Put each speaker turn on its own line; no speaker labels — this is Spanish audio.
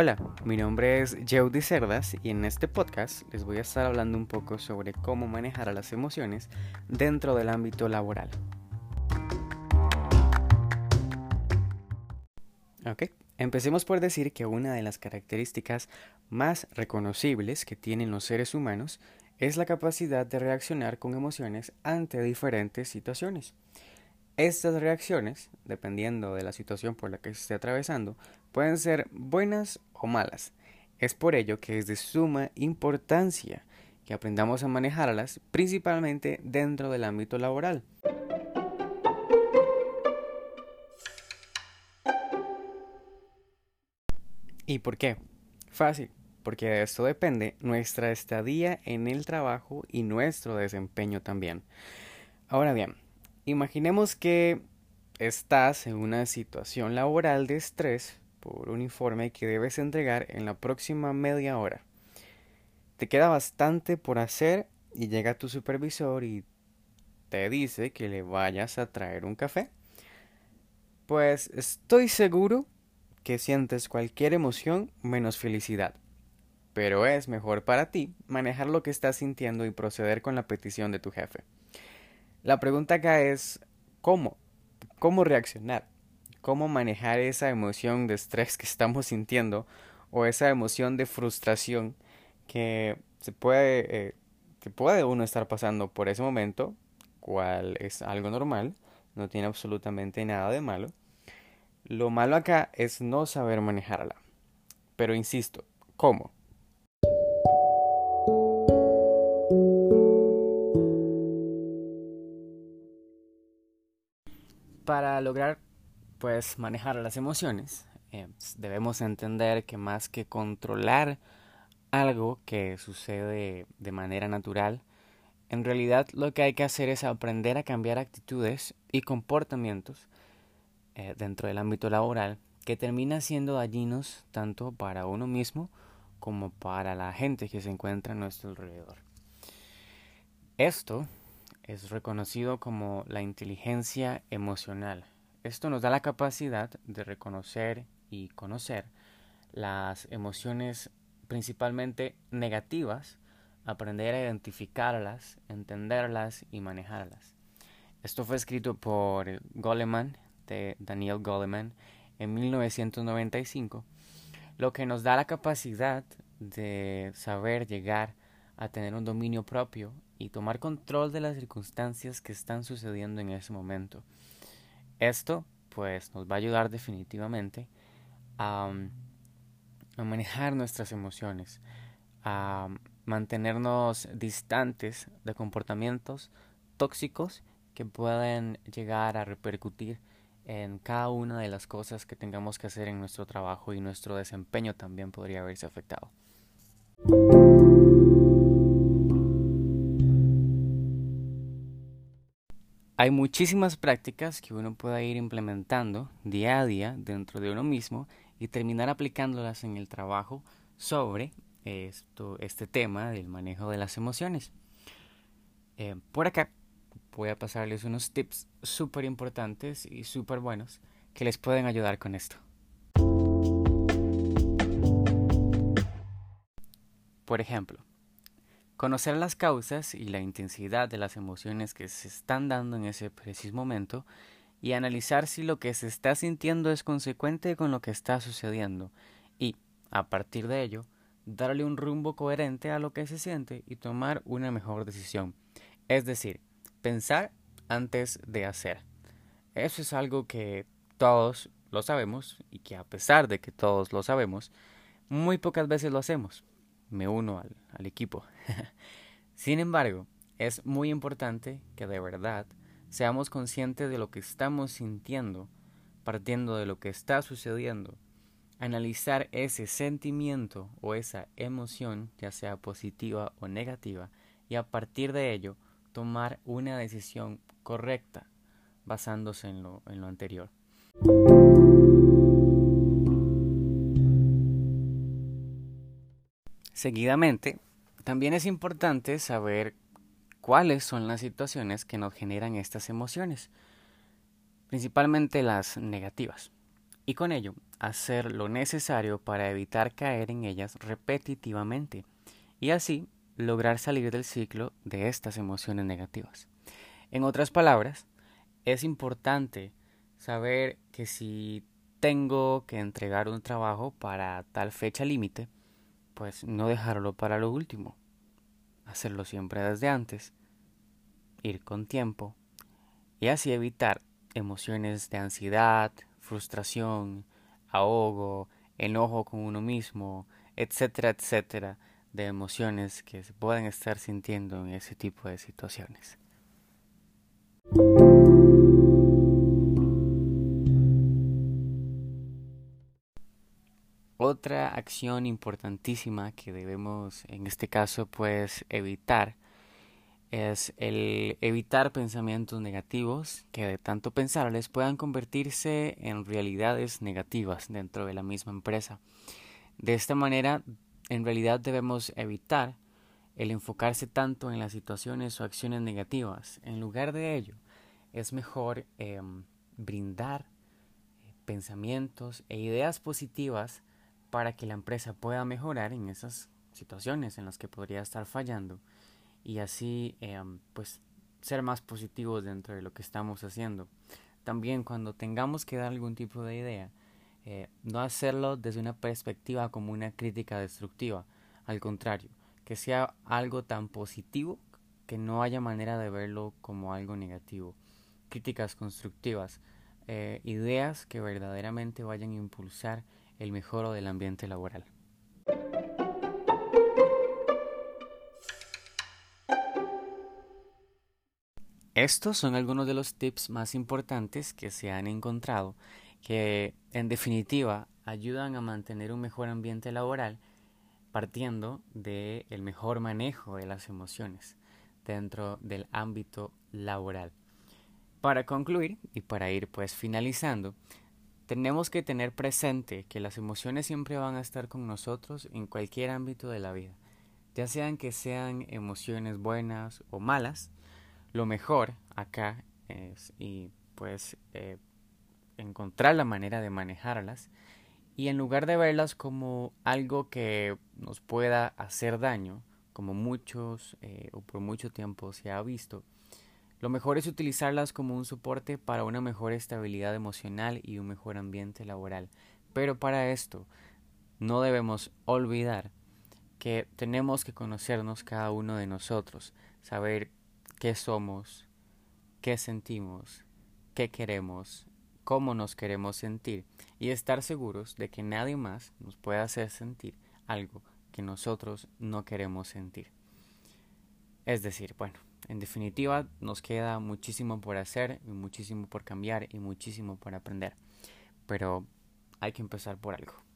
Hola, mi nombre es Jeudy Cerdas y en este podcast les voy a estar hablando un poco sobre cómo manejar a las emociones dentro del ámbito laboral. Ok, empecemos por decir que una de las características más reconocibles que tienen los seres humanos es la capacidad de reaccionar con emociones ante diferentes situaciones. Estas reacciones, dependiendo de la situación por la que se esté atravesando, pueden ser buenas o malas. Es por ello que es de suma importancia que aprendamos a manejarlas, principalmente dentro del ámbito laboral. ¿Y por qué? Fácil, porque de esto depende nuestra estadía en el trabajo y nuestro desempeño también. Ahora bien, Imaginemos que estás en una situación laboral de estrés por un informe que debes entregar en la próxima media hora. Te queda bastante por hacer y llega tu supervisor y te dice que le vayas a traer un café. Pues estoy seguro que sientes cualquier emoción menos felicidad. Pero es mejor para ti manejar lo que estás sintiendo y proceder con la petición de tu jefe. La pregunta acá es, ¿cómo? ¿Cómo reaccionar? ¿Cómo manejar esa emoción de estrés que estamos sintiendo o esa emoción de frustración que se puede, eh, que puede uno estar pasando por ese momento, cual es algo normal, no tiene absolutamente nada de malo. Lo malo acá es no saber manejarla. Pero insisto, ¿cómo? Para lograr pues manejar las emociones, eh, debemos entender que más que controlar algo que sucede de manera natural, en realidad lo que hay que hacer es aprender a cambiar actitudes y comportamientos eh, dentro del ámbito laboral que terminan siendo dañinos tanto para uno mismo como para la gente que se encuentra a nuestro alrededor. Esto es reconocido como la inteligencia emocional. Esto nos da la capacidad de reconocer y conocer las emociones principalmente negativas, aprender a identificarlas, entenderlas y manejarlas. Esto fue escrito por Goleman, de Daniel Goleman, en 1995, lo que nos da la capacidad de saber llegar a tener un dominio propio y tomar control de las circunstancias que están sucediendo en ese momento. Esto pues nos va a ayudar definitivamente a, a manejar nuestras emociones, a mantenernos distantes de comportamientos tóxicos que pueden llegar a repercutir en cada una de las cosas que tengamos que hacer en nuestro trabajo y nuestro desempeño también podría verse afectado. Hay muchísimas prácticas que uno puede ir implementando día a día dentro de uno mismo y terminar aplicándolas en el trabajo sobre esto, este tema del manejo de las emociones. Eh, por acá voy a pasarles unos tips súper importantes y súper buenos que les pueden ayudar con esto. Por ejemplo, Conocer las causas y la intensidad de las emociones que se están dando en ese preciso momento y analizar si lo que se está sintiendo es consecuente con lo que está sucediendo y, a partir de ello, darle un rumbo coherente a lo que se siente y tomar una mejor decisión. Es decir, pensar antes de hacer. Eso es algo que todos lo sabemos y que a pesar de que todos lo sabemos, muy pocas veces lo hacemos me uno al, equipo. Sin embargo, es muy importante que de verdad seamos conscientes de lo que estamos sintiendo, partiendo de lo que está sucediendo, analizar ese sentimiento o esa emoción, ya sea positiva o negativa, y a partir de ello tomar una decisión correcta basándose en lo, en lo anterior. Seguidamente, también es importante saber cuáles son las situaciones que nos generan estas emociones, principalmente las negativas. Y con ello, hacer lo necesario para evitar caer en ellas repetitivamente y así lograr salir del ciclo de estas emociones negativas. En otras palabras, es importante saber que si tengo que entregar un trabajo para tal fecha límite, pues no dejarlo para lo último, hacerlo siempre desde antes, ir con tiempo y así evitar emociones de ansiedad, frustración, ahogo, enojo con uno mismo, etcétera, etcétera, de emociones que se pueden estar sintiendo en ese tipo de situaciones. Otra acción importantísima que debemos en este caso pues evitar es el evitar pensamientos negativos que de tanto pensarles puedan convertirse en realidades negativas dentro de la misma empresa. De esta manera, en realidad debemos evitar el enfocarse tanto en las situaciones o acciones negativas. En lugar de ello, es mejor em, brindar eh, pensamientos e ideas positivas para que la empresa pueda mejorar en esas situaciones en las que podría estar fallando y así em, pues ser más positivos dentro de lo que estamos haciendo. También cuando tengamos que dar algún tipo de idea, eh, no hacerlo desde una perspectiva como una crítica destructiva, al contrario, que sea algo tan positivo que no haya manera de verlo como algo negativo. Críticas constructivas, eh, ideas que verdaderamente vayan a impulsar el mejoro del ambiente laboral. Estos son algunos de los tips más importantes que se han encontrado que en definitiva ayudan a mantener un mejor ambiente laboral partiendo del el mejor manejo de las emociones dentro del ámbito laboral. Para concluir y para ir pues finalizando, tenemos que tener presente que las emociones siempre van a estar con nosotros en cualquier ámbito de la vida, ya sean que sean emociones buenas o malas, lo mejor acá es y pues eh, encontrar la manera de manejarlas y en lugar de verlas como algo que nos pueda hacer daño, como muchos eh, o por mucho tiempo se ha visto, lo mejor es utilizarlas como un soporte para una mejor estabilidad emocional y un mejor ambiente laboral. Pero para esto no debemos olvidar que tenemos que conocernos cada uno de nosotros, saber qué somos, qué sentimos, qué queremos, cómo nos queremos sentir y estar seguros de que nadie más nos pueda hacer sentir algo que nosotros no queremos sentir. Es decir, bueno, en definitiva nos queda muchísimo por hacer, muchísimo por cambiar y muchísimo por aprender, pero hay que empezar por algo.